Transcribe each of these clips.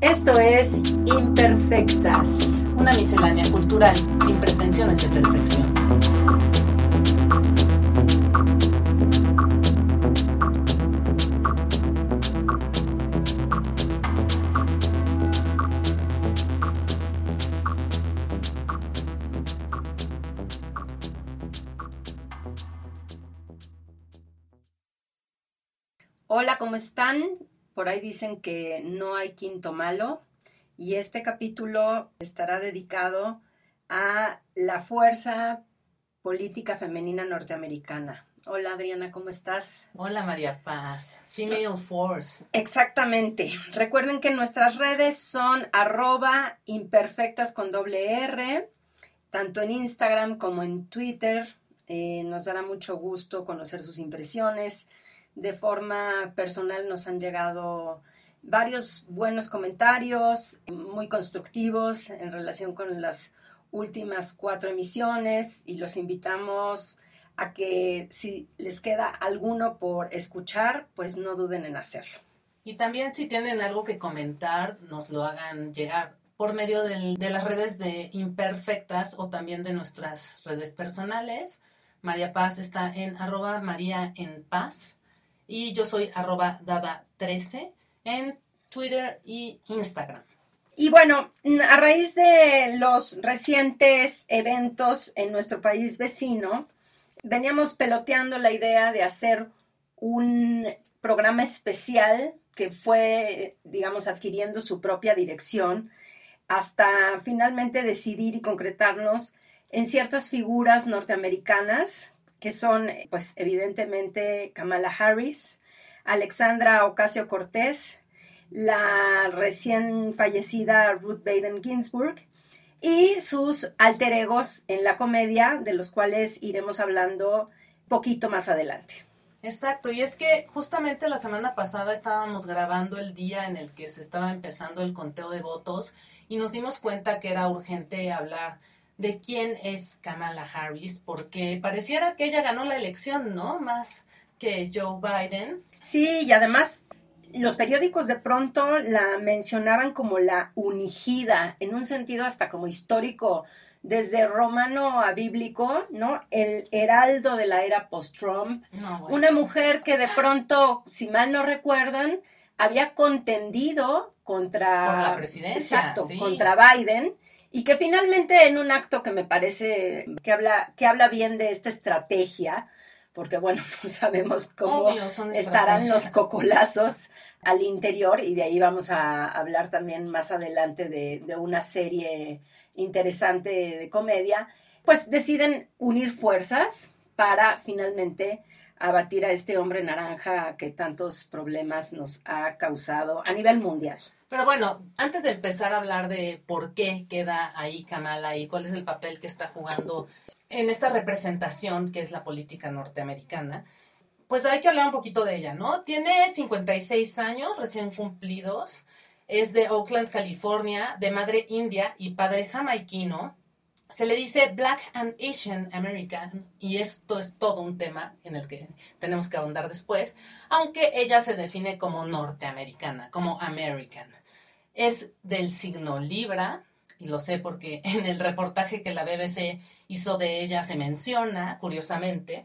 Esto es Imperfectas. Una miscelánea cultural sin pretensiones de perfección. Hola, ¿cómo están? Por ahí dicen que no hay quinto malo y este capítulo estará dedicado a la fuerza política femenina norteamericana. Hola Adriana, ¿cómo estás? Hola María Paz, Female Force. Exactamente. Recuerden que nuestras redes son arroba imperfectas con doble R, tanto en Instagram como en Twitter. Eh, nos dará mucho gusto conocer sus impresiones. De forma personal nos han llegado varios buenos comentarios, muy constructivos en relación con las últimas cuatro emisiones y los invitamos a que si les queda alguno por escuchar, pues no duden en hacerlo. Y también si tienen algo que comentar, nos lo hagan llegar por medio de las redes de Imperfectas o también de nuestras redes personales. María Paz está en arroba María en Paz y yo soy arroba Dada13 en Twitter y Instagram. Y bueno, a raíz de los recientes eventos en nuestro país vecino, veníamos peloteando la idea de hacer un programa especial que fue, digamos, adquiriendo su propia dirección hasta finalmente decidir y concretarnos en ciertas figuras norteamericanas que son, pues, evidentemente Kamala Harris, Alexandra Ocasio Cortés, la recién fallecida Ruth Baden Ginsburg y sus alter egos en la comedia, de los cuales iremos hablando poquito más adelante. Exacto, y es que justamente la semana pasada estábamos grabando el día en el que se estaba empezando el conteo de votos y nos dimos cuenta que era urgente hablar de quién es Kamala Harris, porque pareciera que ella ganó la elección, ¿no? Más que Joe Biden. Sí, y además los periódicos de pronto la mencionaban como la unigida, en un sentido hasta como histórico, desde romano a bíblico, ¿no? El heraldo de la era post-Trump. No, bueno. Una mujer que de pronto, si mal no recuerdan, había contendido contra... Por la presidencia, Exacto, sí. contra Biden. Y que finalmente en un acto que me parece que habla, que habla bien de esta estrategia, porque bueno, no sabemos cómo Obvio, estarán los cocolazos al interior y de ahí vamos a hablar también más adelante de, de una serie interesante de comedia, pues deciden unir fuerzas para finalmente abatir a este hombre naranja que tantos problemas nos ha causado a nivel mundial. Pero bueno, antes de empezar a hablar de por qué queda ahí Kamala y cuál es el papel que está jugando en esta representación que es la política norteamericana, pues hay que hablar un poquito de ella, ¿no? Tiene 56 años recién cumplidos, es de Oakland, California, de madre india y padre jamaiquino. Se le dice Black and Asian American y esto es todo un tema en el que tenemos que ahondar después, aunque ella se define como norteamericana, como American. Es del signo Libra, y lo sé porque en el reportaje que la BBC hizo de ella se menciona, curiosamente.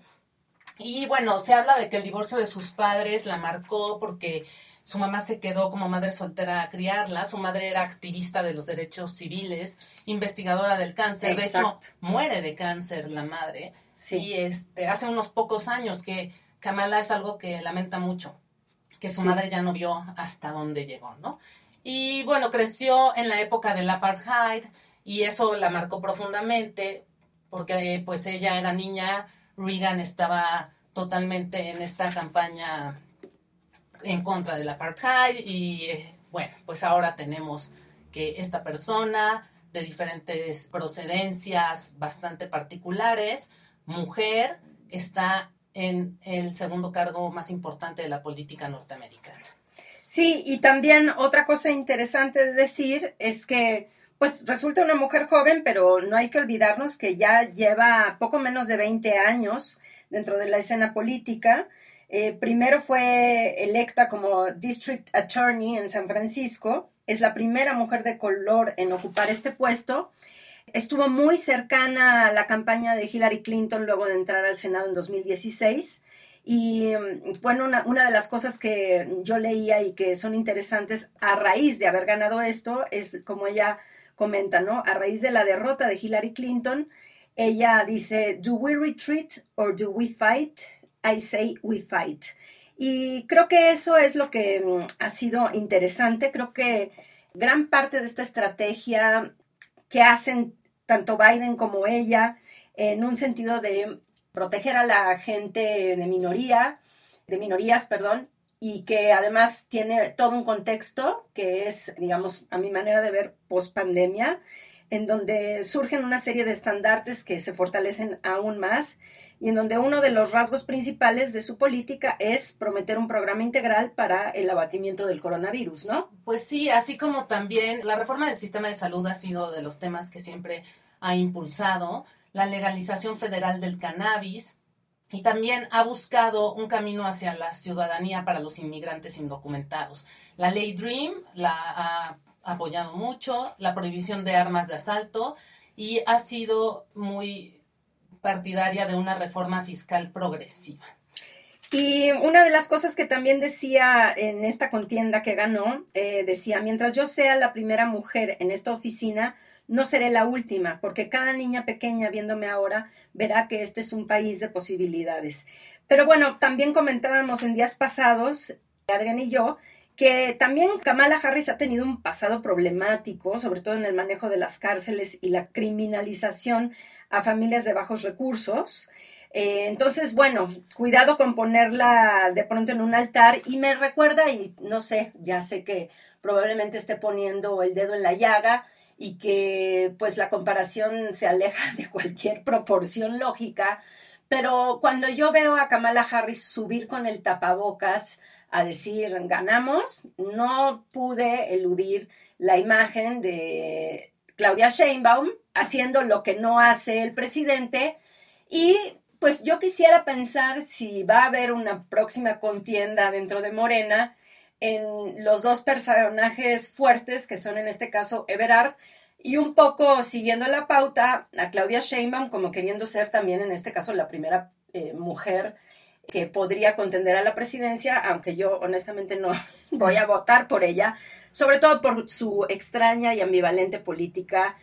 Y bueno, se habla de que el divorcio de sus padres la marcó porque su mamá se quedó como madre soltera a criarla. Su madre era activista de los derechos civiles, investigadora del cáncer. De hecho, muere de cáncer la madre. Sí. Y este, hace unos pocos años que Kamala es algo que lamenta mucho, que su Sí. madre ya no vio hasta dónde llegó, ¿no? Y bueno, creció en la época del apartheid y eso la marcó profundamente porque pues ella era niña, Reagan estaba totalmente en esta campaña en contra del apartheid y eh, bueno, pues ahora tenemos que esta persona de diferentes procedencias bastante particulares, mujer, está en el segundo cargo más importante de la política norteamericana. Sí, y también otra cosa interesante de decir es que, pues resulta una mujer joven, pero no hay que olvidarnos que ya lleva poco menos de 20 años dentro de la escena política. Eh, primero fue electa como District Attorney en San Francisco es la primera mujer de color en ocupar este puesto. Estuvo muy cercana a la campaña de Hillary Clinton luego de entrar al Senado en 2016. Y bueno, una, una, de las cosas que yo leía y que son interesantes a raíz de haber ganado esto es como ella comenta, ¿no? A raíz de la derrota de Hillary Clinton, ella dice, ¿Do we retreat or do we fight? I say we fight. Y creo que eso es lo que mm, ha sido interesante. Creo que gran parte de esta estrategia que hacen tanto Biden como ella en un sentido de proteger a la gente de minoría, de minorías, perdón, y que además tiene todo un contexto que es, digamos, a mi manera de ver, post pandemia, en donde surgen una serie de estandartes que se fortalecen aún más y en donde uno de los rasgos principales de su política es prometer un programa integral para el abatimiento del coronavirus, ¿no? Pues sí, así como también la reforma del sistema de salud ha sido de los temas que siempre ha impulsado, la legalización federal del cannabis y también ha buscado un camino hacia la ciudadanía para los inmigrantes indocumentados. La ley DREAM la ha apoyado mucho, la prohibición de armas de asalto y ha sido muy partidaria de una reforma fiscal progresiva. Y una de las cosas que también decía en esta contienda que ganó, eh, decía, mientras yo sea la primera mujer en esta oficina, no seré la última, porque cada niña pequeña viéndome ahora verá que este es un país de posibilidades. Pero bueno, también comentábamos en días pasados, Adrián y yo, que también Kamala Harris ha tenido un pasado problemático, sobre todo en el manejo de las cárceles y la criminalización a familias de bajos recursos. Eh, entonces, bueno, cuidado con ponerla de pronto en un altar y me recuerda, y no sé, ya sé que probablemente esté poniendo el dedo en la llaga y que pues la comparación se aleja de cualquier proporción lógica, pero cuando yo veo a Kamala Harris subir con el tapabocas a decir ganamos, no pude eludir la imagen de Claudia Sheinbaum haciendo lo que no hace el presidente y pues yo quisiera pensar si va a haber una próxima contienda dentro de Morena en los dos personajes fuertes que son en este caso Everard y un poco siguiendo la pauta a Claudia Sheinbaum como queriendo ser también en este caso la primera eh, mujer que podría contender a la presidencia, aunque yo honestamente no voy a votar por ella, sobre todo por su extraña y ambivalente política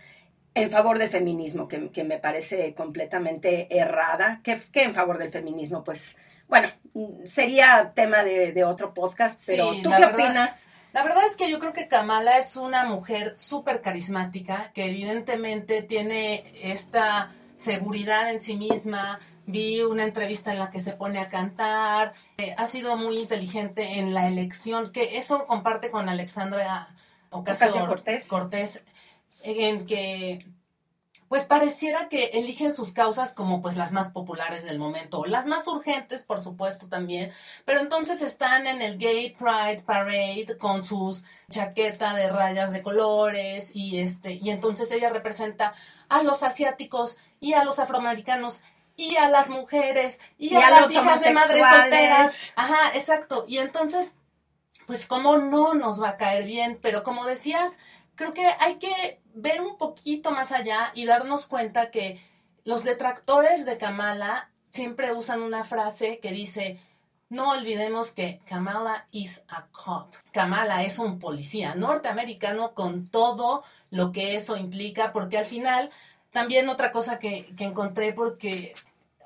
en favor del feminismo, que, me parece completamente errada. ¿Qué, en favor del feminismo? Pues bueno, sería tema de, otro podcast, pero ¿tú qué opinas? La verdad es que yo creo que Kamala es una mujer súper carismática, que evidentemente tiene esta seguridad en sí misma, vi una entrevista en la que se pone a cantar, eh, ha sido muy inteligente en la elección, que eso comparte con Alexandra Ocasio, Cortés. Cortés, en que pues pareciera que eligen sus causas como pues las más populares del momento, las más urgentes por supuesto también, pero entonces están en el Gay Pride Parade con sus chaqueta de rayas de colores y este y entonces ella representa a los asiáticos y a los afroamericanos y a las mujeres y, a, las hijas de madres solteras. Ajá, exacto. Y entonces, pues cómo no nos va a caer bien, pero como decías, creo que hay que ver un poquito más allá y darnos cuenta que los detractores de Kamala siempre usan una frase que dice, no olvidemos que Kamala is a cop. Kamala es un policía norteamericano con todo lo que eso implica, porque al final también otra cosa que, que encontré, porque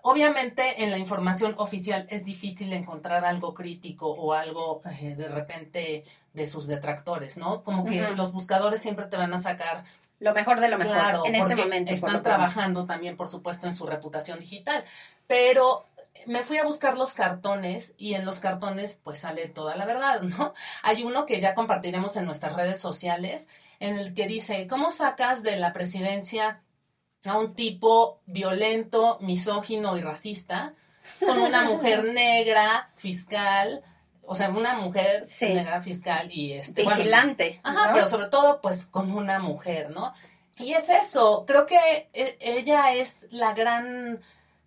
obviamente en la información oficial es difícil encontrar algo crítico o algo eh, de repente de sus detractores, ¿no? Como que los buscadores siempre te van a sacar lo mejor de lo mejor en este momento. Están trabajando también, por supuesto, en su reputación digital. Pero me fui a buscar los cartones y en los cartones pues sale toda la verdad, ¿no? Hay uno que ya compartiremos en nuestras redes sociales en el que dice, ¿cómo sacas de la presidencia a un tipo violento, misógino y racista, con una mujer negra, fiscal, o sea, una mujer negra fiscal y este vigilante. ajá, pero sobre todo pues con una mujer, ¿no? Y es eso, creo que e, ella es la gran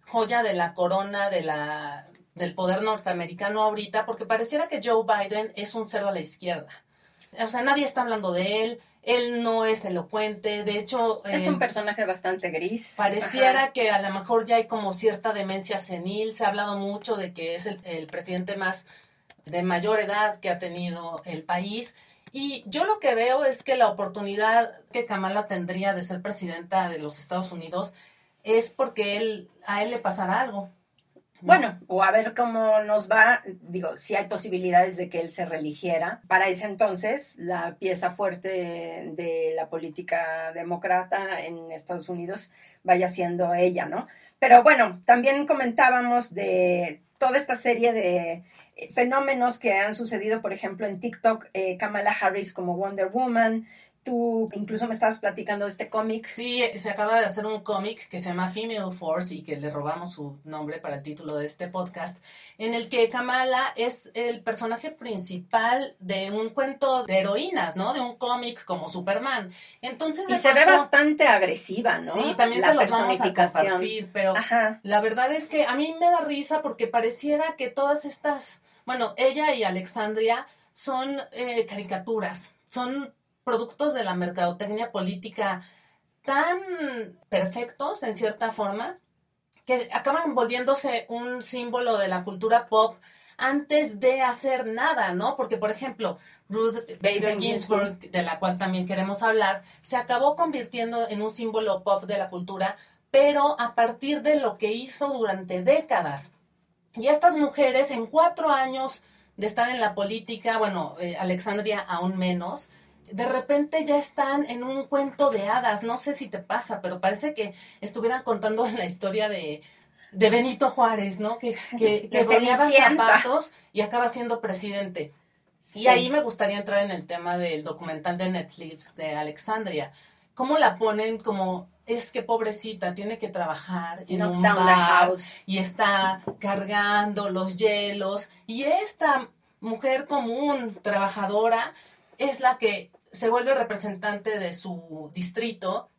joya de la corona de la del poder norteamericano ahorita, porque pareciera que Joe Biden es un cero a la izquierda. O sea, nadie está hablando de él, él no es elocuente, de hecho... Es un personaje bastante gris. Pareciera que a lo mejor ya hay como cierta demencia senil, se ha hablado mucho de que es el, el presidente más de mayor edad que ha tenido el país. Y yo lo que veo es que la oportunidad que Kamala tendría de ser presidenta de los Estados Unidos es porque él, a él le pasará algo. Bueno, o a ver cómo nos va, digo, si hay posibilidades de que él se religiera. Para ese entonces, la pieza fuerte de, la política demócrata en Estados Unidos vaya siendo ella, ¿no? Pero bueno, también comentábamos de toda esta serie de fenómenos que han sucedido, por ejemplo, en TikTok, eh, Kamala Harris como Wonder Woman, Tú incluso me estabas platicando de este cómic. Sí, se acaba de hacer un cómic que se llama Female Force y que le robamos su nombre para el título de este podcast, en el que Kamala es el personaje principal de un cuento de heroínas, ¿no? De un cómic como Superman. Entonces, y se ve bastante agresiva, ¿no? Sí, también se los vamos a compartir, pero la verdad es que a mí me da risa porque pareciera que todas estas, bueno, ella y Alexandria son eh, caricaturas, son productos de la mercadotecnia política tan perfectos en cierta forma que acaban volviéndose un símbolo de la cultura pop antes de hacer nada, ¿no? Porque, por ejemplo, Ruth Bader Ginsburg, de la cual también queremos hablar, se acabó convirtiendo en un símbolo pop de la cultura, pero a partir de lo que hizo durante décadas. Y estas mujeres, en cuatro años de estar en la política, bueno, eh, Alexandria aún menos, de repente ya están en un cuento de hadas. No sé si te pasa, pero parece que estuvieran contando la historia de, de Benito Juárez, ¿no? Que, que, que zapatos y acaba siendo presidente. Y ahí me gustaría entrar en el tema del documental de Netflix de Alexandria. ¿Cómo la ponen como es que pobrecita tiene que trabajar en un bar y está cargando los hielos y esta mujer común trabajadora es la que se vuelve representante de su distrito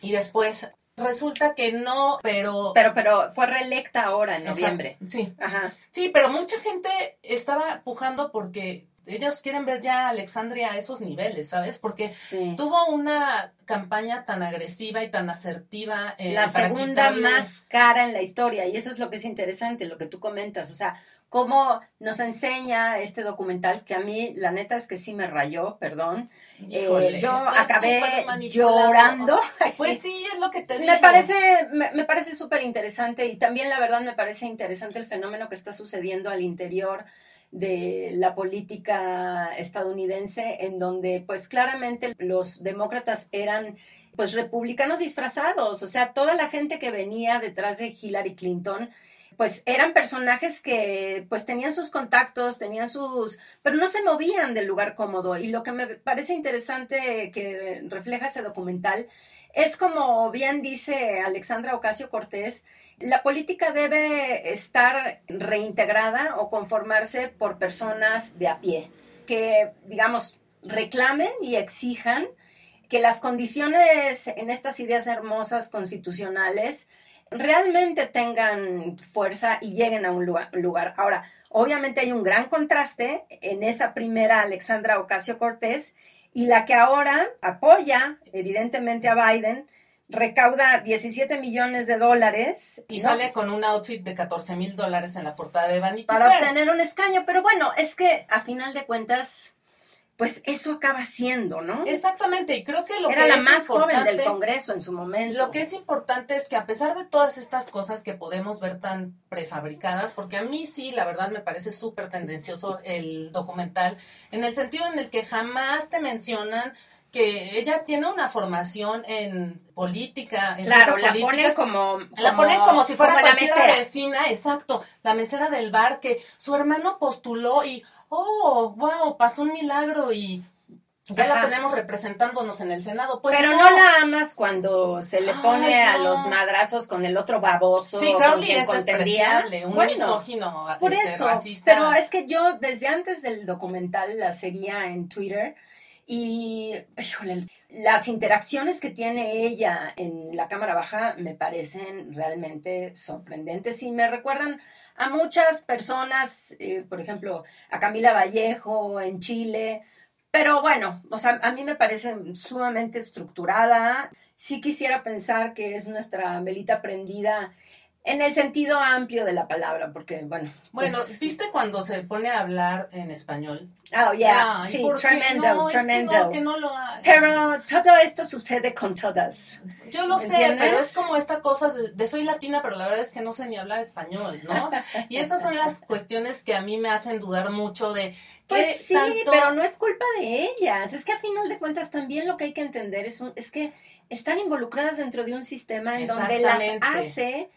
y después resulta que no, pero... Pero, pero fue reelecta ahora en noviembre. Sí. Ajá. Sí, pero mucha gente estaba pujando porque ellos quieren ver ya a Alexandria a esos niveles, ¿sabes? Porque tuvo una campaña tan agresiva y tan asertiva. Eh, la segunda más cara en la historia, y eso es lo que es interesante, lo que tú comentas, o sea, cómo nos enseña este documental, que a mí la neta es que sí me rayó, perdón. Eh, yo acabé llorando. Pues sí, es lo que te digo. Me parece, me, parece súper interesante y también la verdad me parece interesante el fenómeno que está sucediendo al interior de la política estadounidense, en donde pues claramente los demócratas eran pues republicanos disfrazados, o sea, toda la gente que venía detrás de Hillary Clinton pues eran personajes que pues tenían sus contactos, tenían sus, pero no se movían del lugar cómodo. Y lo que me parece interesante que refleja ese documental es como bien dice Alexandra Ocasio Cortés, la política debe estar reintegrada o conformarse por personas de a pie, que digamos reclamen y exijan que las condiciones en estas ideas hermosas constitucionales realmente tengan fuerza y lleguen a un lugar. Ahora, obviamente hay un gran contraste en esa primera Alexandra Ocasio Cortés y la que ahora apoya evidentemente a Biden, recauda 17 millones de dólares. Y sale con un outfit de 14 mil dólares en la portada de Vanity Para obtener un escaño, pero bueno, es que a final de cuentas pues eso acaba siendo, ¿no? Exactamente, y creo que lo Era que la más joven del Congreso en su momento. Lo que es importante es que a pesar de todas estas cosas que podemos ver tan prefabricadas, porque a mí sí, la verdad me parece súper tendencioso el documental, en el sentido en el que jamás te mencionan que ella tiene una formación en política, en claro, la ponen como, la ponen como si fuera la mesera. vecina, exacto, la mesera del bar que su hermano postuló y oh, wow, pasó un milagro y ya la tenemos representándonos en el Senado. Pues Pero no. la amas cuando se le pone a los madrazos con el otro baboso. Sí, Crowley es despreciable, un misógino, por este, eso, Pero es que yo desde antes del documental la seguía en Twitter y, las interacciones que tiene ella en la Cámara Baja me parecen realmente sorprendentes y me recuerdan a muchas personas, eh, por ejemplo, a Camila Vallejo en Chile, Pero bueno, o sea, a mí me parece sumamente estructurada. Sí quisiera pensar que es nuestra velita prendida en el sentido amplio de la palabra, porque bueno. Bueno, pues, ¿viste cuando se pone a hablar en español? Oh, yeah, sí, tremendo, tremendo. que no lo Pero todo esto sucede con todas. Yo lo sé, pero es como esta cosa de, soy latina, pero la verdad es que no sé ni hablar español, ¿no? Y esas son las cuestiones que a mí me hacen dudar mucho de. Pues sí, pero no es culpa de ellas. Es que a final de cuentas también lo que hay que entender es, un, es que están involucradas dentro de un sistema en donde las hace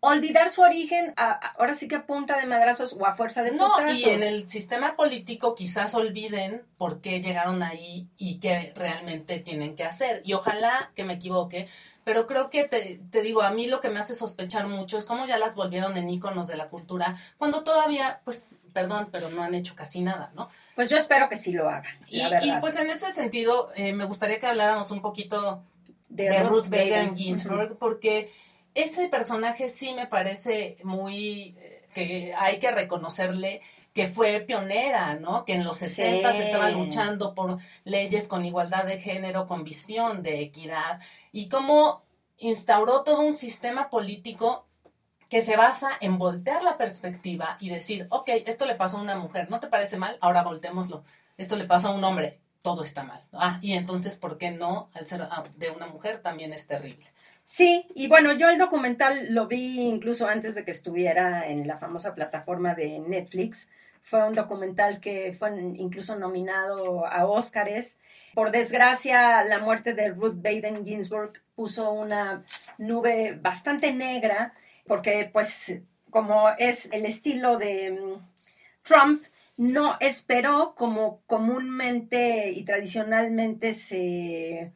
olvidar su origen, ahora sí que a punta de madrazos o a fuerza de no, Y en el sistema político quizás olviden por qué llegaron ahí y qué realmente tienen que hacer. Y ojalá que me equivoque, pero creo que te, te digo, a mí lo que me hace sospechar mucho es cómo ya las volvieron en íconos de la cultura, cuando todavía, pues, perdón, pero no han hecho casi nada, ¿no? Pues yo espero que sí lo hagan. Y, y pues en ese sentido, eh, me gustaría que habláramos un poquito de, Ruth, Bader Ginsburg, porque ese personaje sí me parece muy eh, que hay que reconocerle que fue pionera, ¿no? Que en los 60 estaba luchando por leyes con igualdad de género, con visión de equidad y cómo instauró todo un sistema político que se basa en voltear la perspectiva y decir, ok, esto le pasó a una mujer, ¿no te parece mal? Ahora voltémoslo. Esto le pasó a un hombre, todo está mal. Ah, y entonces, ¿por qué no? Al ser ah, de una mujer también es terrible. Sí, y bueno, yo el documental lo vi incluso antes de que estuviera en la famosa plataforma de Netflix. Fue un documental que fue incluso nominado a Óscares. Por desgracia, la muerte de Ruth Baden Ginsburg puso una nube bastante negra, porque pues como es el estilo de mm, Trump, no esperó como comúnmente y tradicionalmente se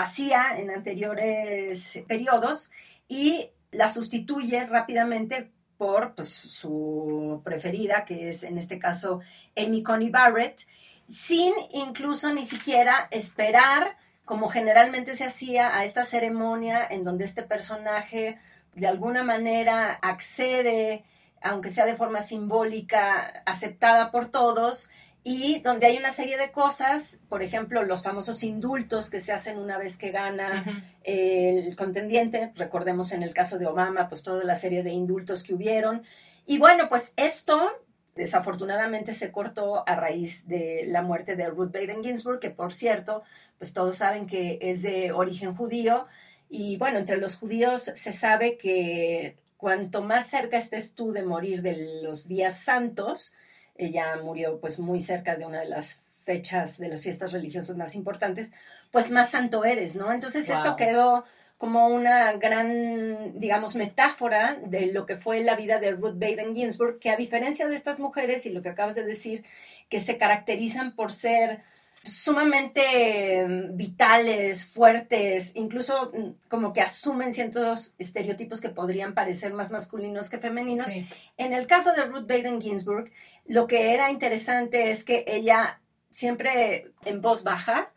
hacía en anteriores periodos y la sustituye rápidamente por pues, su preferida, que es en este caso Amy Coney Barrett, sin incluso ni siquiera esperar, como generalmente se hacía, a esta ceremonia en donde este personaje de alguna manera accede, aunque sea de forma simbólica, aceptada por todos, y donde hay una serie de cosas, por ejemplo, los famosos indultos que se hacen una vez que gana el contendiente, recordemos en el caso de Obama, pues toda la serie de indultos que hubieron. Y bueno, pues esto desafortunadamente se cortó a raíz de la muerte de Ruth Baden Ginsburg, que por cierto, pues todos saben que es de origen judío. Y bueno, entre los judíos se sabe que cuanto más cerca estés tú de morir de los días santos, ella murió pues muy cerca de una de las fechas de las fiestas religiosas más importantes, pues más santo eres, ¿no? Entonces esto quedó como una gran, digamos, metáfora de lo que fue la vida de Ruth Baden Ginsburg, que a diferencia de estas mujeres y lo que acabas de decir, que se caracterizan por ser sumamente mm, vitales, fuertes, incluso mm, como que asumen ciertos estereotipos que podrían parecer más masculinos que femeninos. En el caso de Ruth Baden Ginsburg, lo que era interesante es que ella siempre en voz baja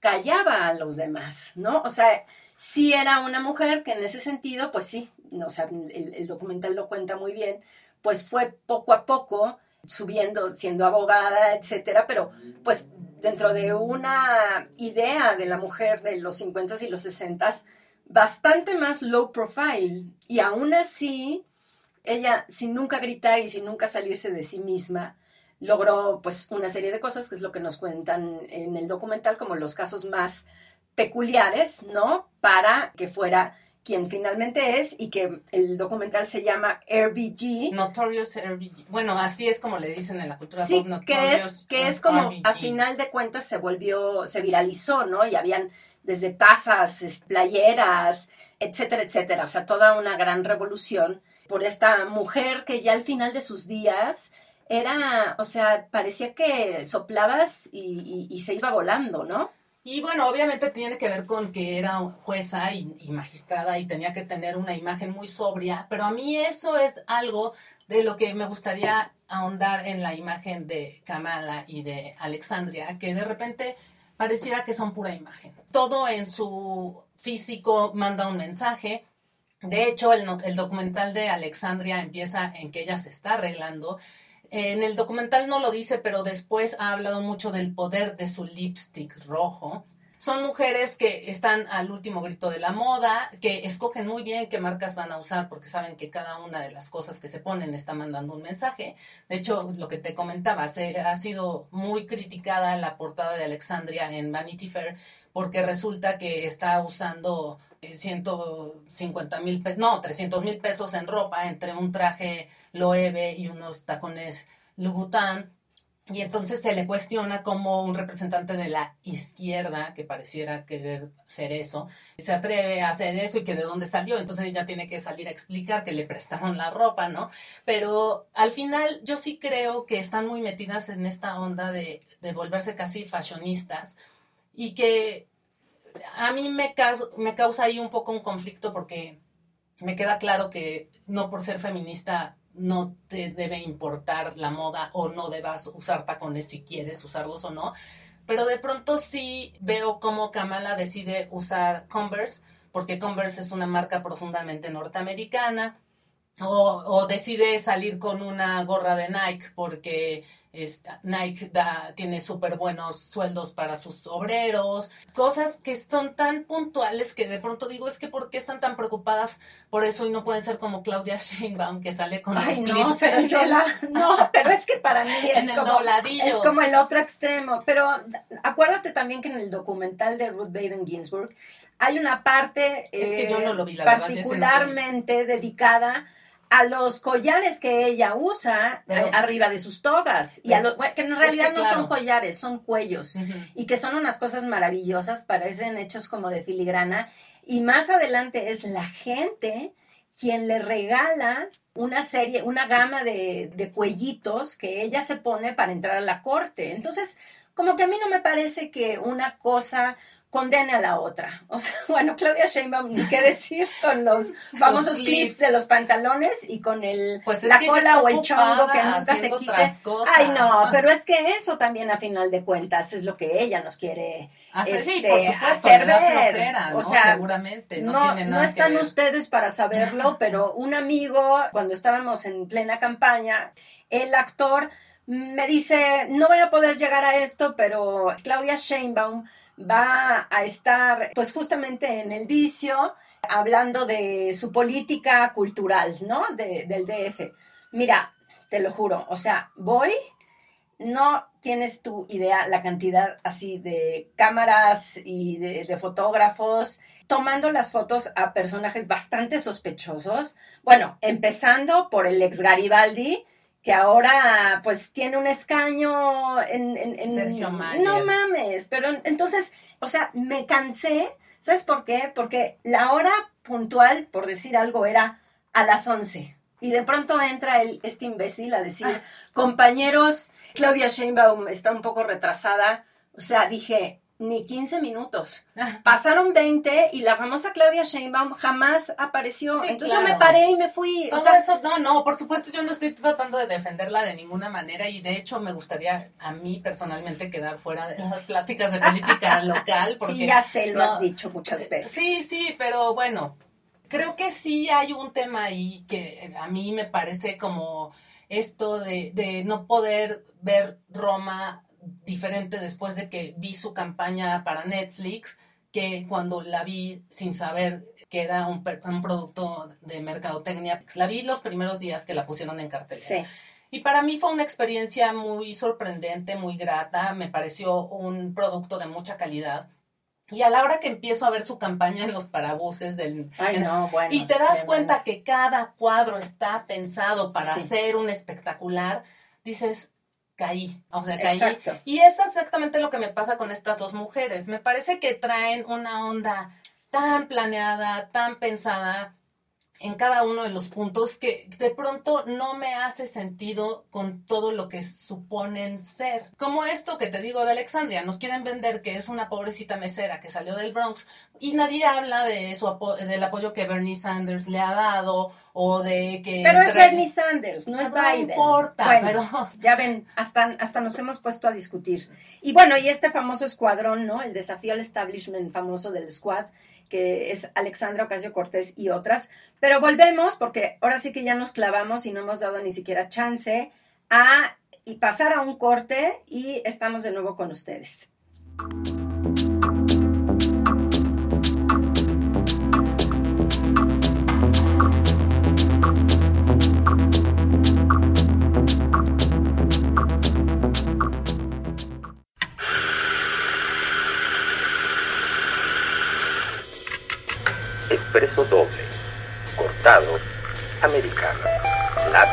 callaba a los demás, ¿no? O sea, sí era una mujer que en ese sentido, pues sí, o sea, el, el documental lo cuenta muy bien, pues fue poco a poco subiendo, siendo abogada, etcétera, pero pues dentro de una idea de la mujer de los 50 y los 60 bastante más low profile y aún así ella sin nunca gritar y sin nunca salirse de sí misma logró pues una serie de cosas que es lo que nos cuentan en el documental como los casos más peculiares, ¿no? Para que fuera quien finalmente es y que el documental se llama RBG. Notorious RBG. Bueno, así es como le dicen en la cultura sí, que es, que es como a final de cuentas se volvió, se viralizó, ¿no? Y habían desde tazas, playeras, etcétera, etcétera. O sea, toda una gran revolución por esta mujer que ya al final de sus días era, o sea, parecía que soplabas y se iba volando, ¿no? Y bueno, obviamente tiene que ver con que era jueza y, magistrada y tenía que tener una imagen muy sobria, pero a mí eso es algo de lo que me gustaría ahondar en la imagen de Kamala y de Alexandria, que de repente pareciera que son pura imagen. Todo en su físico manda un mensaje. De hecho, el, documental de Alexandria empieza en que ella se está arreglando En el documental no lo dice, pero después ha hablado mucho del poder de su lipstick rojo. Son mujeres que están al último grito de la moda, que escogen muy bien qué marcas van a usar porque saben que cada una de las cosas que se ponen está mandando un mensaje. De hecho, lo que te comentaba, se, ha sido muy criticada la portada de Alexandria en Vanity Fair porque resulta que está usando 150 mil pesos, no, 300 mil pesos en ropa entre un traje Loewe y unos tacones Louboutin. Y entonces se le cuestiona como un representante de la izquierda, que pareciera querer ser eso, se atreve a hacer eso y que de dónde salió. Entonces ella tiene que salir a explicar que le prestaron la ropa, ¿no? Pero al final yo sí creo que están muy metidas en esta onda de, de volverse casi fashionistas y que a mí me, me causa ahí un poco un conflicto porque me queda claro que no por ser feminista no te debe importar la moda o no debas usar tacones si quieres usarlos o no. Pero de pronto sí veo cómo Kamala decide usar Converse, porque Converse es una marca profundamente norteamericana, o, o decide salir con una gorra de Nike porque Nike da, tiene súper buenos sueldos para sus obreros, cosas que son tan puntuales que de pronto digo, es que ¿por qué están tan preocupadas por eso y no pueden ser como Claudia Sheinbaum que sale con Ay, no, pero yo la, no, pero es que para mí es, como, es como el otro extremo. Pero acuérdate también que en el documental de Ruth Baden Ginsburg hay una parte es que yo no lo vi, la particularmente dedicada a los collares que ella usa arriba de sus togas. Y a que en realidad no son collares, son cuellos. Y que son unas cosas maravillosas, parecen hechos como de filigrana. Y más adelante es la gente quien le regala una serie, una gama de, de cuellitos que ella se pone para entrar a la corte. Entonces, como que a mí no me parece que una cosa condene a la otra. O sea, bueno, Claudia Sheinbaum, ni qué decir con los famosos clips. de los pantalones y con el pues la cola o el chongo que nunca se quite. Ay, no, pero es que eso también a final de cuentas es lo que ella nos quiere hacer, sí, por este, supuesto, hacer ver. O sea, seguramente no, no, tiene nada no están ustedes para saberlo, pero un amigo cuando estábamos en plena campaña, el actor me dice, no voy a poder llegar a esto, pero Claudia Sheinbaum va a estar pues justamente en el vicio hablando de su política cultural, ¿no? del DF. Mira, te lo juro, o sea, voy, no tienes tu idea la cantidad así de cámaras y de, de fotógrafos tomando las fotos a personajes bastante sospechosos. Bueno, empezando por el ex Garibaldi, que ahora pues tiene un escaño en... Sergio Mayer. No mames, pero entonces, o sea, me cansé, ¿sabes por qué? Porque la hora puntual, por decir algo, era a las 11. Y de pronto entra el, este imbécil a decir, compañeros, Claudia Sheinbaum está un poco retrasada. O sea, dije, ni 15 minutos. Pasaron 20 y la famosa Claudia Sheinbaum jamás apareció. Entonces yo me paré y me fui. o sea, eso, no, no, por supuesto yo no estoy tratando de defenderla de ninguna manera y de hecho me gustaría a mí personalmente quedar fuera de las pláticas de política local. Porque, sí, ya sé, lo has dicho muchas veces. Sí, sí, pero bueno, creo que sí hay un tema ahí que a mí me parece como esto de, de no poder ver Roma diferente después de que vi su campaña para Netflix que cuando la vi sin saber que era un, producto de mercadotecnia. La vi los primeros días que la pusieron en cartel. Y para mí fue una experiencia muy sorprendente, muy grata. Me pareció un producto de mucha calidad. Y a la hora que empiezo a ver su campaña en los parabuses del... y te das cuenta que cada cuadro está pensado para hacer un espectacular, dices, caí, o sea, caí. Y es exactamente lo que me pasa con estas dos mujeres. Me parece que traen una onda tan planeada, tan pensada, en cada uno de los puntos que de pronto no me hace sentido con todo lo que suponen ser. Como esto que te digo de Alexandria, nos quieren vender que es una pobrecita mesera que salió del Bronx y nadie habla de eso, del apoyo que Bernie Sanders le ha dado o de que... Pero es Bernie Sanders, no es Biden. No importa, pero... Ya ven, hasta, hasta nos hemos puesto a discutir. Y bueno, y este famoso escuadrón, ¿no? El desafío al establishment famoso del squad que es Alexandra Ocasio Cortés y otras. Pero volvemos, porque ahora sí que ya nos clavamos y no hemos dado ni siquiera chance a y pasar a un corte y estamos de nuevo con ustedes.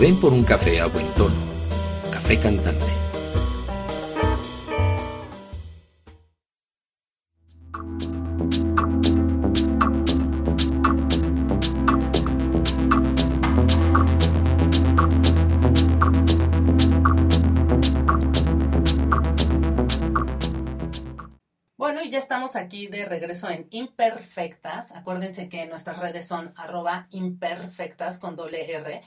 Ven por un café a buen tono. Café cantante. Bueno, y ya estamos aquí de regreso en Imperfectas. Acuérdense que nuestras redes son arroba imperfectas con doble R.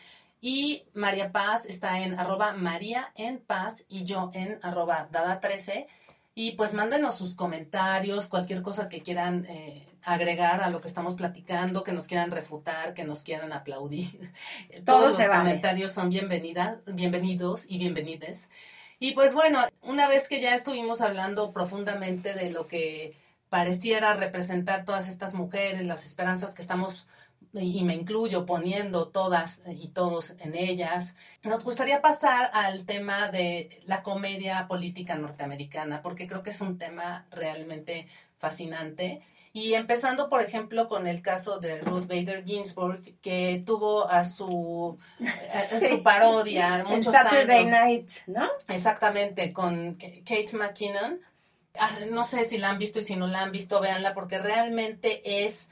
Y María Paz está en arroba María en Paz y yo en arroba Dada13. Y pues mándenos sus comentarios, cualquier cosa que quieran eh, agregar a lo que estamos platicando, que nos quieran refutar, que nos quieran aplaudir. Todo Todos los vale. comentarios son bienvenida, bienvenidos y bienvenides. Y pues bueno, una vez que ya estuvimos hablando profundamente de lo que pareciera representar todas estas mujeres, las esperanzas que estamos, y me incluyo, poniendo todas y todos en ellas, nos gustaría pasar al tema de la comedia política norteamericana, porque creo que es un tema realmente fascinante. Y empezando, por ejemplo, con el caso de Ruth Bader Ginsburg, que tuvo a su, a- a Sí. su parodia En muchos Saturday años. Night, ¿no? Exactamente, con Kate McKinnon. Ah, No sé si la han visto y si no la han visto, véanla porque realmente es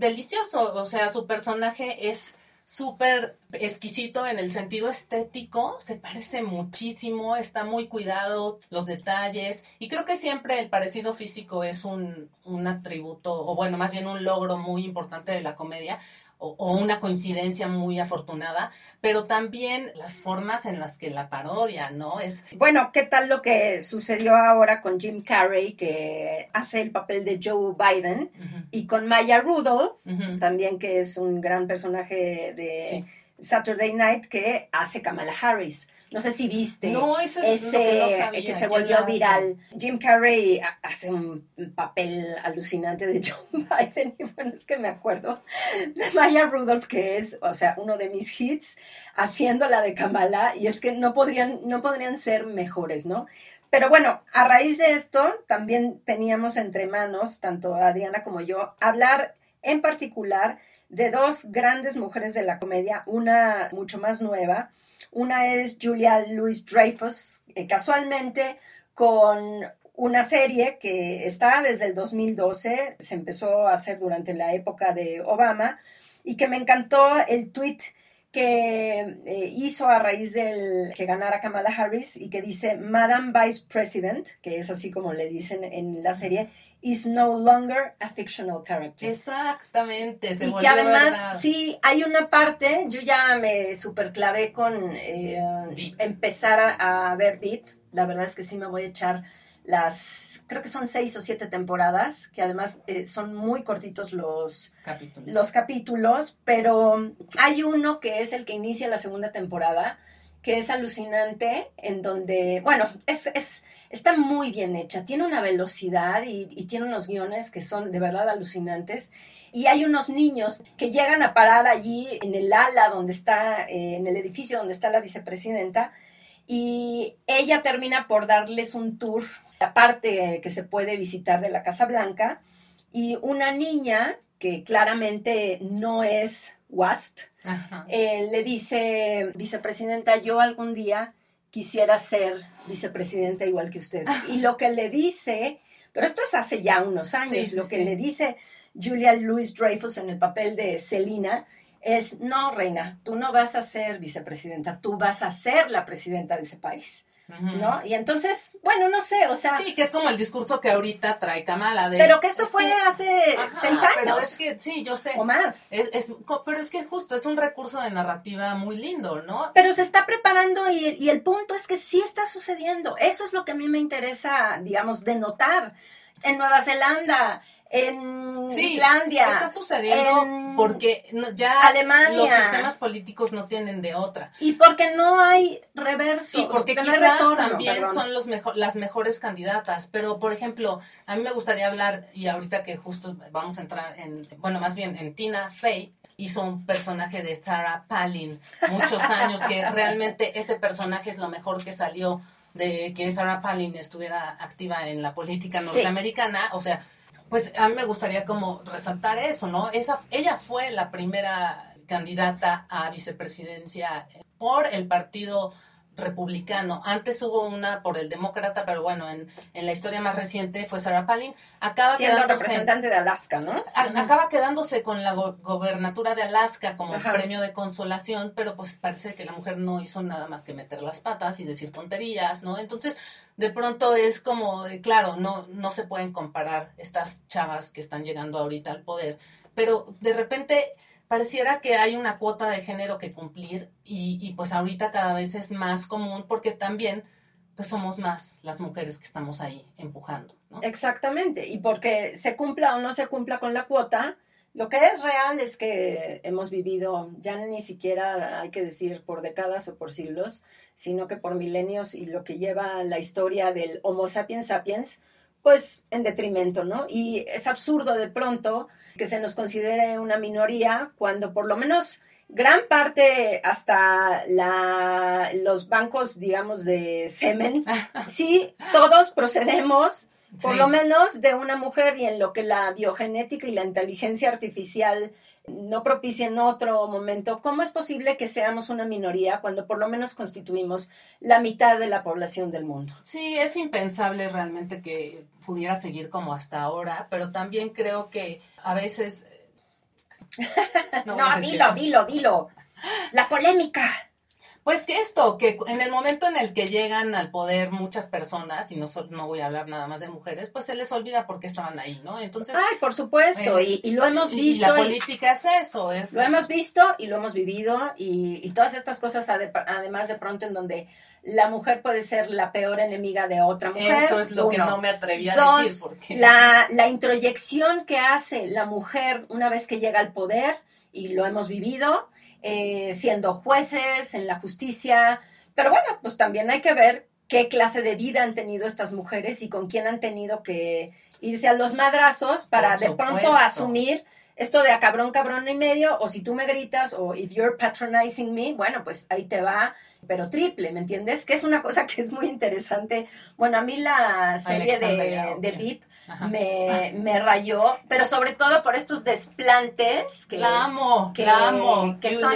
delicioso. O sea, su personaje es súper exquisito en el sentido estético, se parece muchísimo, está muy cuidado los detalles y creo que siempre el parecido físico es un, un atributo, o bueno, más bien un logro muy importante de la comedia o, o una coincidencia muy afortunada, pero también las formas en las que la parodia, ¿no? Es Bueno, ¿qué tal lo que sucedió ahora con Jim Carrey, que hace el papel de Joe Biden, y con Maya Rudolph, también que es un gran personaje de Sí. Saturday Night, que hace Kamala Harris. No sé si viste. No, ese es ese que no sabía. que se ¿Quién volvió viral. Jim Carrey ha- hace un papel alucinante de Joe Biden y bueno, es que me acuerdo de Maya Rudolph, que es, o sea, uno de mis hits, haciendo la de Kamala y es que no podrían, no podrían ser mejores, ¿no? Pero bueno, a raíz de esto también teníamos entre manos, tanto Adriana como yo, hablar en particular de dos grandes mujeres de la comedia, una mucho más nueva, una es Julia Louis Dreyfus, eh, casualmente con una serie que está desde el 2012, se empezó a hacer durante la época de Obama y que me encantó el tweet que eh, hizo a raíz del que ganara Kamala Harris y que dice Madam Vice President, que es así como le dicen en la serie, is no longer a fictional character. Exactamente, se Y que además, verdad. sí, hay una parte, yo ya me superclavé con eh, empezar a, a ver Deep. La verdad es que sí me voy a echar las, creo que son seis o siete temporadas, que además eh, son muy cortitos los, capítulos. los capítulos, pero hay uno que es el que inicia la segunda temporada, que es alucinante, en donde, bueno, es, es, está muy bien hecha, tiene una velocidad y, y tiene unos guiones que son de verdad alucinantes. Y hay unos niños que llegan a parar allí en el ala donde está, eh, en el edificio donde está la vicepresidenta, y ella termina por darles un tour, la parte que se puede visitar de la Casa Blanca, y una niña que claramente no es WASP, eh, le dice, vicepresidenta, yo algún día quisiera ser vicepresidenta igual que usted. Y lo que le dice, pero esto es hace ya unos años, Sí, sí, lo que sí. le dice Julia Louis Dreyfus en el papel de Selina es, no, reina, tú no vas a ser vicepresidenta, tú vas a ser la presidenta de ese país. ¿No? Y entonces, bueno, no sé, o sea... Sí, que es como el discurso que ahorita trae Kamala de... Pero que esto fue hace seis años. Pero es que, sí, yo sé. O más. Es, es, pero es que justo es un recurso de narrativa muy lindo, ¿no? Pero se está preparando y, y el punto es que sí está sucediendo. Eso es lo que a mí me interesa, digamos, denotar. En Nueva Zelanda, en Islandia. Está sucediendo porque ya Alemania, los sistemas políticos no tienen de otra. Y porque no hay reverso. Y porque quizás también son los mejor, las mejores candidatas. Pero, por ejemplo, a mí me gustaría hablar, y ahorita que justo vamos a entrar en, bueno, más bien en Tina Fey, hizo un personaje de Sarah Palin muchos años, que realmente ese personaje es lo mejor que salió de que Sarah Palin estuviera activa en la política norteamericana. O sea, pues a mí me gustaría como resaltar eso, ¿no? Esa, ella fue la primera candidata a vicepresidencia por el partido republicano. Antes hubo una por el demócrata, pero bueno, en, en la historia más reciente fue Sarah Palin. Acaba Siendo representante de Alaska, ¿no? acaba quedándose con la gobernatura de Alaska como premio de consolación, pero pues parece que la mujer no hizo nada más que meter las patas y decir tonterías, ¿no? Entonces, de pronto es como, claro, no, no se pueden comparar estas chavas que están llegando ahorita al poder, pero de repente pareciera que hay una cuota de género que cumplir y, pues ahorita cada vez es más común porque también pues somos más las mujeres que estamos ahí empujando. Exactamente, y porque se cumpla o no se cumpla con la cuota, lo que es real es que hemos vivido, ya ni siquiera hay que decir por décadas o por siglos, sino que por milenios y lo que lleva la historia del Homo sapiens sapiens, pues en detrimento, ¿no? Y es absurdo de pronto que se nos considere una minoría cuando por lo menos gran parte hasta la, los bancos, digamos, de semen, sí, todos procedemos por lo menos de una mujer y en lo que la biogenética y la inteligencia artificial no propicien otro momento, ¿cómo es posible que seamos una minoría cuando por lo menos constituimos la mitad de la población del mundo? Sí, es impensable realmente que pudiera seguir como hasta ahora, pero también creo que a veces... No, no dilo, dilo, dilo. La polémica. Pues que esto, que en el momento en el que llegan al poder muchas personas, y no, no voy a hablar nada más de mujeres, pues se les olvida por qué estaban ahí, ¿no? Entonces... Ay, por supuesto, y, lo hemos visto. Y la política es eso, es... Lo hemos visto y lo hemos vivido, y, todas estas cosas, además de pronto en donde la mujer puede ser la peor enemiga de otra mujer. Eso es lo que no me atreví a decir. Porque... La, la introyección que hace la mujer una vez que llega al poder, y lo hemos vivido, eh, siendo jueces en la justicia, pero bueno, pues también hay que ver qué clase de vida han tenido estas mujeres y con quién han tenido que irse a los madrazos para de pronto asumir esto de a cabrón, cabrón y medio, o si tú me gritas, o if you're patronizing me, bueno, pues ahí te va, pero triple, ¿me entiendes? Que es una cosa que es muy interesante. Bueno, a mí la serie de, de VIP me, me, rayó, pero sobre todo por estos desplantes que... La amo, que, la amo. Que son...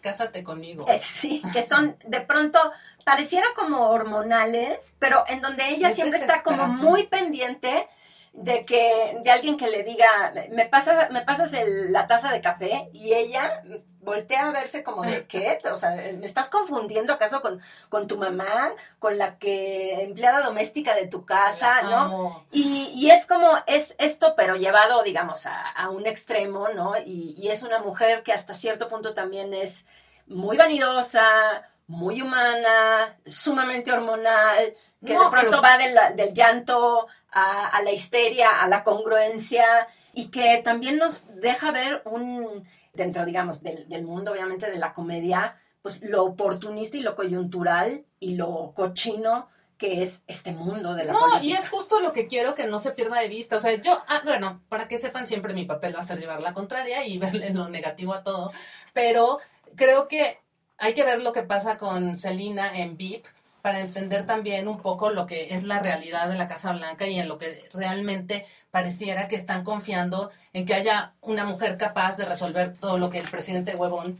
Cásate conmigo. Eh, sí, que son de pronto pareciera como hormonales, pero en donde ella siempre está como muy pendiente de que de alguien que le diga me pasas me pasas la taza de café y ella voltea a verse como de qué o sea me estás confundiendo acaso con, con tu mamá con la que empleada doméstica de tu casa no y, y, es como es esto pero llevado digamos a, a un extremo no y, y es una mujer que hasta cierto punto también es muy vanidosa muy humana, sumamente hormonal, que de pronto va del, llanto a, la histeria, a la congruencia, y que también nos deja ver un, dentro, digamos, del, mundo, obviamente, de la comedia, pues lo oportunista y lo coyuntural y lo cochino que es este mundo de la no, y es justo lo que quiero que no se pierda de vista. O sea, yo, ah, bueno, para que sepan, siempre mi papel va a ser llevar la contraria y verle lo negativo a todo, pero creo que hay que ver lo que pasa con Celina en VIP para entender también un poco lo que es la realidad de la Casa Blanca y en lo que realmente pareciera que están confiando en que haya una mujer capaz de resolver todo lo que el presidente huevón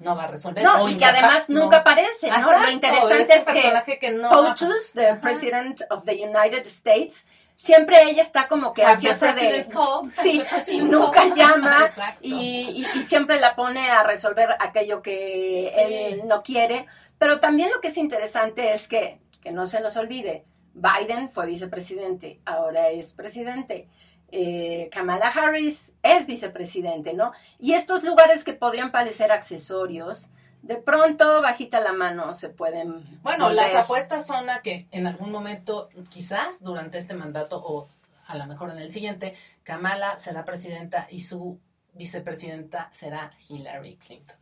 no va a resolver. No, y que además nunca aparece, ¿no? lo interesante es que, que no the President of the United States, siempre ella está como que ansiosa de... Has Sí, y nunca llama y, y- y siempre la pone a resolver aquello que Sí. él no quiere. Pero también lo que es interesante es que, que no se nos olvide, Biden fue vicepresidente, ahora es presidente. Eh, Kamala Harris es vicepresidente, ¿no? Y estos lugares que podrían parecer accesorios, de pronto, bajita la mano, se pueden. Bueno, volver. las apuestas son a que en algún momento, quizás durante este mandato o a lo mejor en el siguiente, Kamala será presidenta y su vicepresidenta será Hillary Clinton.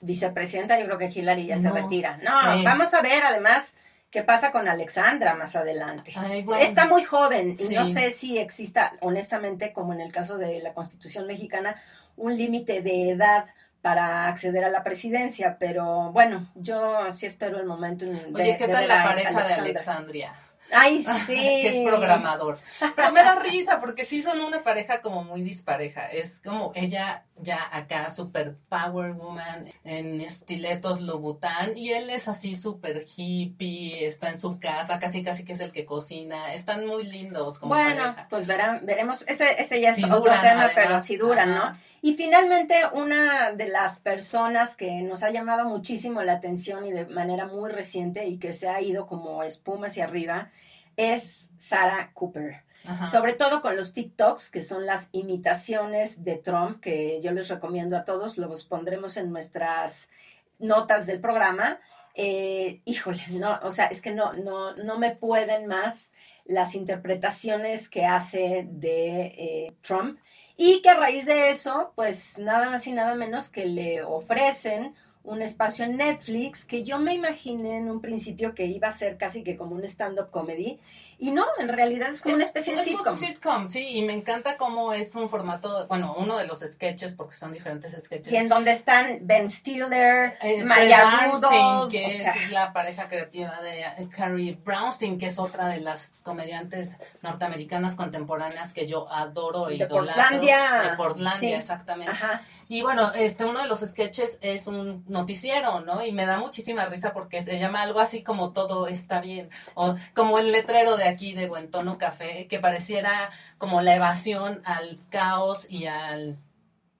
Vicepresidenta, yo creo que Hillary ya se retira. No, vamos a ver además qué pasa con Alexandra más adelante. Ay, bueno. Está muy joven y Sí. no sé si exista, honestamente, como en el caso de la Constitución mexicana, un límite de edad para acceder a la presidencia, pero bueno, yo sí espero el momento en- de, Oye, ¿qué de tal la pareja de. Alexandria? Ay, sí. que es programador. Pero me da risa porque sí son una pareja como muy dispareja. Es como ella ya acá super power woman en estiletos Louboutin y él es así súper hippie, está en su casa, casi casi que es el que cocina. Están muy lindos como Bueno, pareja. pues verán, veremos, ese, ese ya es Si otro duran, tema, además. pero si duran, ¿no? Y finalmente, una de las personas que nos ha llamado muchísimo la atención y de manera muy reciente y que se ha ido como espuma hacia arriba es Sarah Cooper. Ajá. Sobre todo con los TikToks, que son las imitaciones de Trump, que yo les recomiendo a todos, los pondremos en nuestras notas del programa. Eh, híjole, no, o sea, es que no, no, no me pueden más las interpretaciones que hace de eh, Trump y que a raíz de eso, pues nada más y nada menos que le ofrecen un espacio en Netflix que yo me imaginé en un principio que iba a ser casi que como un stand-up comedy y no, en realidad es como una especie de es un sitcom. sitcom, sí, y me encanta cómo es un formato, bueno, uno de los sketches, porque son diferentes sketches. Y en donde están Ben Stiller, Eh, Maya Rudolph, que o sea, es la pareja creativa de eh, Carrie Brownstein, que es otra de las comediantes norteamericanas contemporáneas que yo adoro y De idolatro. Portlandia, De Portlandia, sí. exactamente. ajá. Y bueno, este uno de los sketches es un noticiero, ¿no? Y me da muchísima risa porque se llama algo así como todo está bien, o como el letrero de aquí de Buen Tono Café, que pareciera como la evasión al caos y al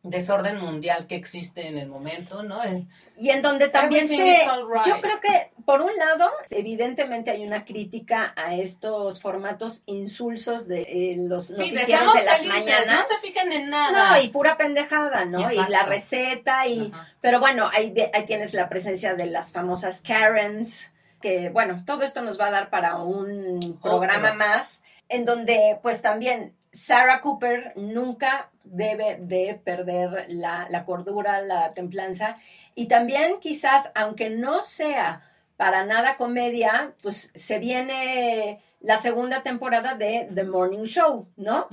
desorden mundial que existe en el momento, ¿no? El- Y en donde también se... right. Yo creo que, por un lado, evidentemente hay una crítica a estos formatos insulsos de eh, los Sí, noticieros de las felices, mañanas. no se fijen en nada. No, y pura pendejada, ¿no? Y la receta y... Ajá. Pero bueno, ahí, ahí tienes la presencia de las famosas Karens, que bueno, todo esto nos va a dar para un programa más, en donde pues también Sarah Cooper nunca debe de perder la, la cordura, la templanza, y también quizás, aunque no sea para nada comedia, pues se viene la segunda temporada de The Morning Show, ¿no?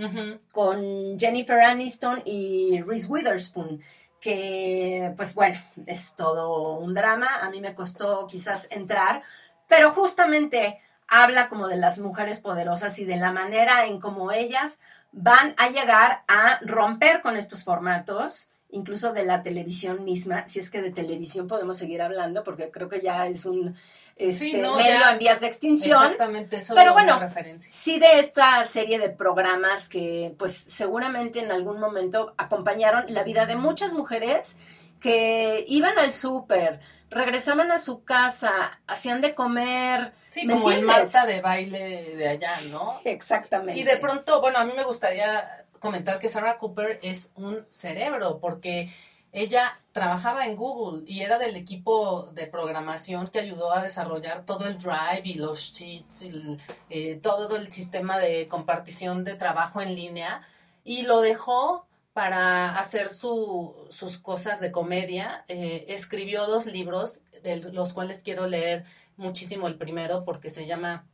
Con Jennifer Aniston y Reese Witherspoon, que pues bueno, es todo un drama, a mí me costó quizás entrar, pero justamente habla como de las mujeres poderosas y de la manera en cómo ellas van a llegar a romper con estos formatos, incluso de la televisión misma, si es que de televisión podemos seguir hablando, porque creo que ya es un este, no, medio ya. en vías de extinción. Exactamente, eso Pero una bueno, referencia. Sí, de esta serie de programas que, pues, seguramente en algún momento acompañaron la vida de muchas mujeres que iban al súper, regresaban a su casa, hacían de comer. Sí, ¿me como el? Marta de baile de allá, ¿no? Exactamente. Y de pronto, bueno, a mí me gustaría comentar que Sarah Cooper es un cerebro, porque ella trabajaba en Google y era del equipo de programación que ayudó a desarrollar todo el Drive y los sheets, y el, eh, todo el sistema de compartición de trabajo en línea y lo dejó para hacer su, sus cosas de comedia. Eh, escribió dos libros, de los cuales quiero leer muchísimo el primero porque se llama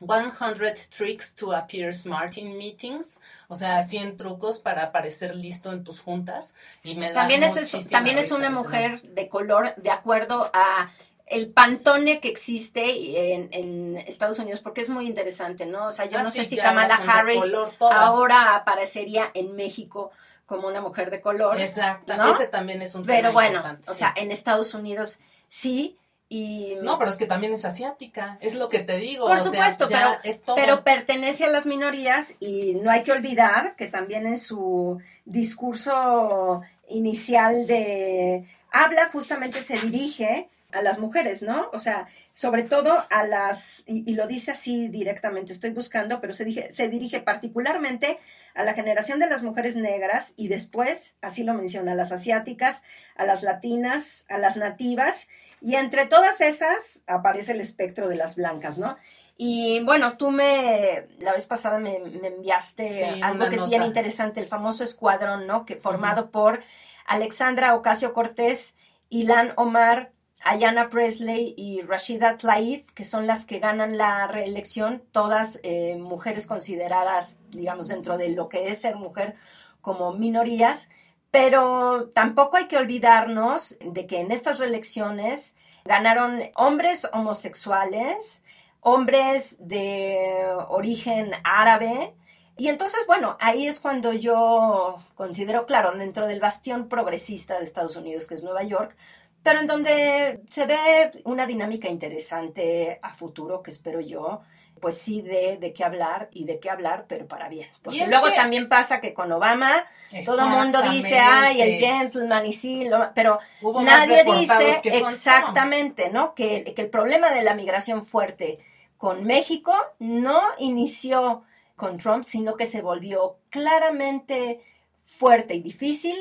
100 Tricks to Appear Smart in Meetings, o sea, 100 trucos para aparecer listo en tus juntas. Y me también es, eso- también es una mujer de color de acuerdo a el pantone que existe en, en Estados Unidos, porque es muy interesante, ¿no? O sea, yo Ah, no sí, sé si Kamala Harris color ahora aparecería en México como una mujer de color. Exacto, ¿no? ese también es un Pero tema bueno, importante, o sí. sea, en Estados Unidos sí, Y, No, pero es que también es asiática, es lo que te digo. Por o supuesto, pero, es todo. pero pertenece a las minorías y no hay que olvidar que también en su discurso inicial de habla justamente se dirige a las mujeres, ¿no? O sea, sobre todo a las, y, y lo dice así directamente, estoy buscando, pero se, dije- se dirige particularmente a la generación de las mujeres negras y después, así lo menciona, a las asiáticas, a las latinas, a las nativas, y entre todas esas aparece el espectro de las blancas, ¿no? Y bueno, tú me, la vez pasada me, me enviaste Sí, algo que es bien interesante, el famoso escuadrón, ¿no? Que formado por Alexandra Ocasio Cortés, Ilan Omar, Ayanna Presley y Rashida Tlaib, que son las que ganan la reelección, todas eh, mujeres consideradas, digamos, dentro de lo que es ser mujer como minorías, pero tampoco hay que olvidarnos de que en estas reelecciones ganaron hombres homosexuales, hombres de origen árabe, y entonces, bueno, ahí es cuando yo considero, claro, dentro del bastión progresista de Estados Unidos, que es Nueva York, pero en donde se ve una dinámica interesante a futuro, que espero yo, pues sí de, de qué hablar y de qué hablar, pero para bien. Porque luego que- también pasa que con Obama todo el mundo dice, ay, el gentleman y sí, lo- pero Hubo nadie dice exactamente, ¿no? Que, que el problema de la migración fuerte con México no inició con Trump, sino que se volvió claramente fuerte y difícil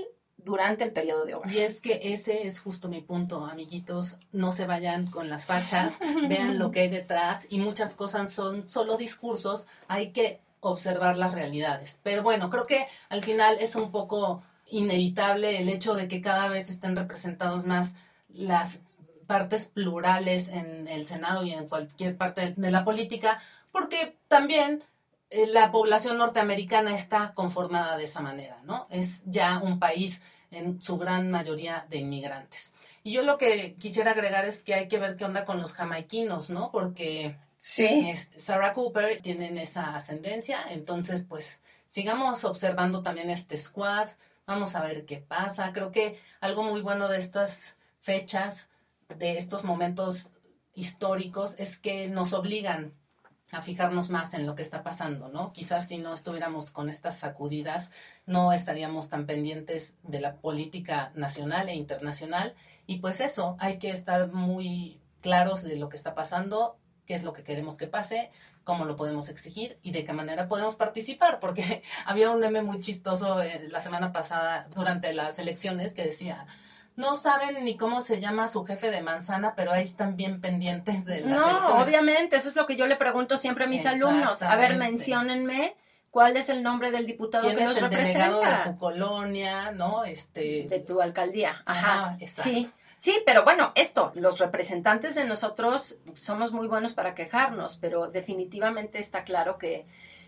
durante el periodo de Obama. Y es que ese es justo mi punto, amiguitos. No se vayan con las fachas, vean lo que hay detrás y muchas cosas son solo discursos. Hay que observar las realidades. Pero bueno, creo que al final es un poco inevitable el hecho de que cada vez estén representados más las partes plurales en el Senado y en cualquier parte de la política, porque también eh, la población norteamericana está conformada de esa manera, ¿no? Es ya un país en su gran mayoría de inmigrantes. Y yo lo que quisiera agregar es que hay que ver qué onda con los jamaiquinos, ¿no? Porque Sí. es- Sarah Cooper tienen esa ascendencia, entonces pues sigamos observando también este squad, vamos a ver qué pasa. Creo que algo muy bueno de estas fechas, de estos momentos históricos, es que nos obligan a fijarnos más en lo que está pasando, ¿no? Quizás si no estuviéramos con estas sacudidas, no estaríamos tan pendientes de la política nacional e internacional. Y pues eso, hay que estar muy claros de lo que está pasando, qué es lo que queremos que pase, cómo lo podemos exigir y de qué manera podemos participar, porque había un meme muy chistoso eh, la semana pasada durante las elecciones que decía, no saben ni cómo se llama su jefe de manzana, pero ahí están bien pendientes de las No, elecciones. obviamente, eso es lo que yo le pregunto siempre a mis alumnos. A ver, menciónenme cuál es el nombre del diputado ¿Quién que es los el delegado de representa. tu colonia, no? Este, de tu alcaldía. Ajá. Ajá, exacto. sí. Sí, pero bueno, esto, los representantes de nosotros somos muy buenos para quejarnos, pero definitivamente está claro que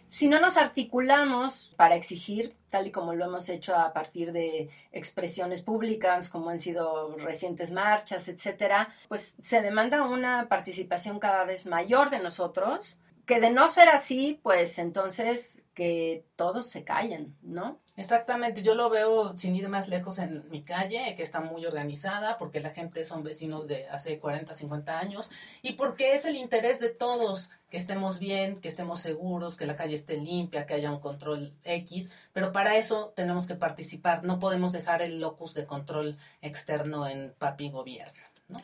si no nos articulamos para exigir, tal y como lo hemos hecho a partir de expresiones públicas, como han sido recientes marchas, etcétera, pues se demanda una participación cada vez mayor de nosotros, que de no ser así, pues entonces que todos se callen, ¿no? Exactamente, yo lo veo sin ir más lejos en mi calle, que está muy organizada, porque la gente son vecinos de hace 40, 50 años, y porque es el interés de todos que estemos bien, que estemos seguros, que la calle esté limpia, que haya un control X, pero para eso tenemos que participar, no podemos dejar el locus de control externo en papi gobierno, ¿no?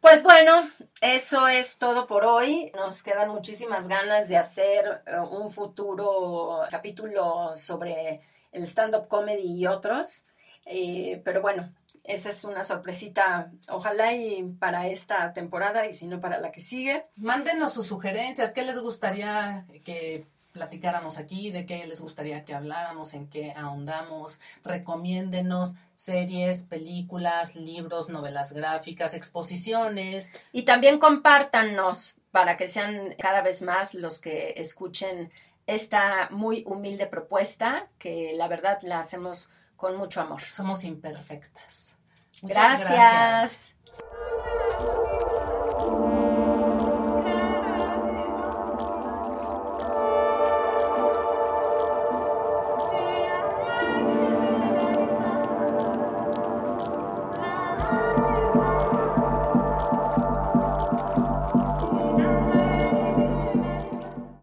Pues bueno, eso es todo por hoy. Nos quedan muchísimas ganas de hacer eh, un futuro capítulo sobre el stand-up comedy y otros. Eh, pero bueno, esa es una sorpresita, ojalá y para esta temporada y si no para la que sigue. Mándenos sus sugerencias, qué les gustaría que platicáramos aquí, de qué les gustaría que habláramos, en qué ahondamos, recomiéndenos series, películas, libros, novelas gráficas, exposiciones. Y también compártanos para que sean cada vez más los que escuchen esta muy humilde propuesta que la verdad la hacemos con mucho amor. Somos imperfectas. Muchas gracias. gracias.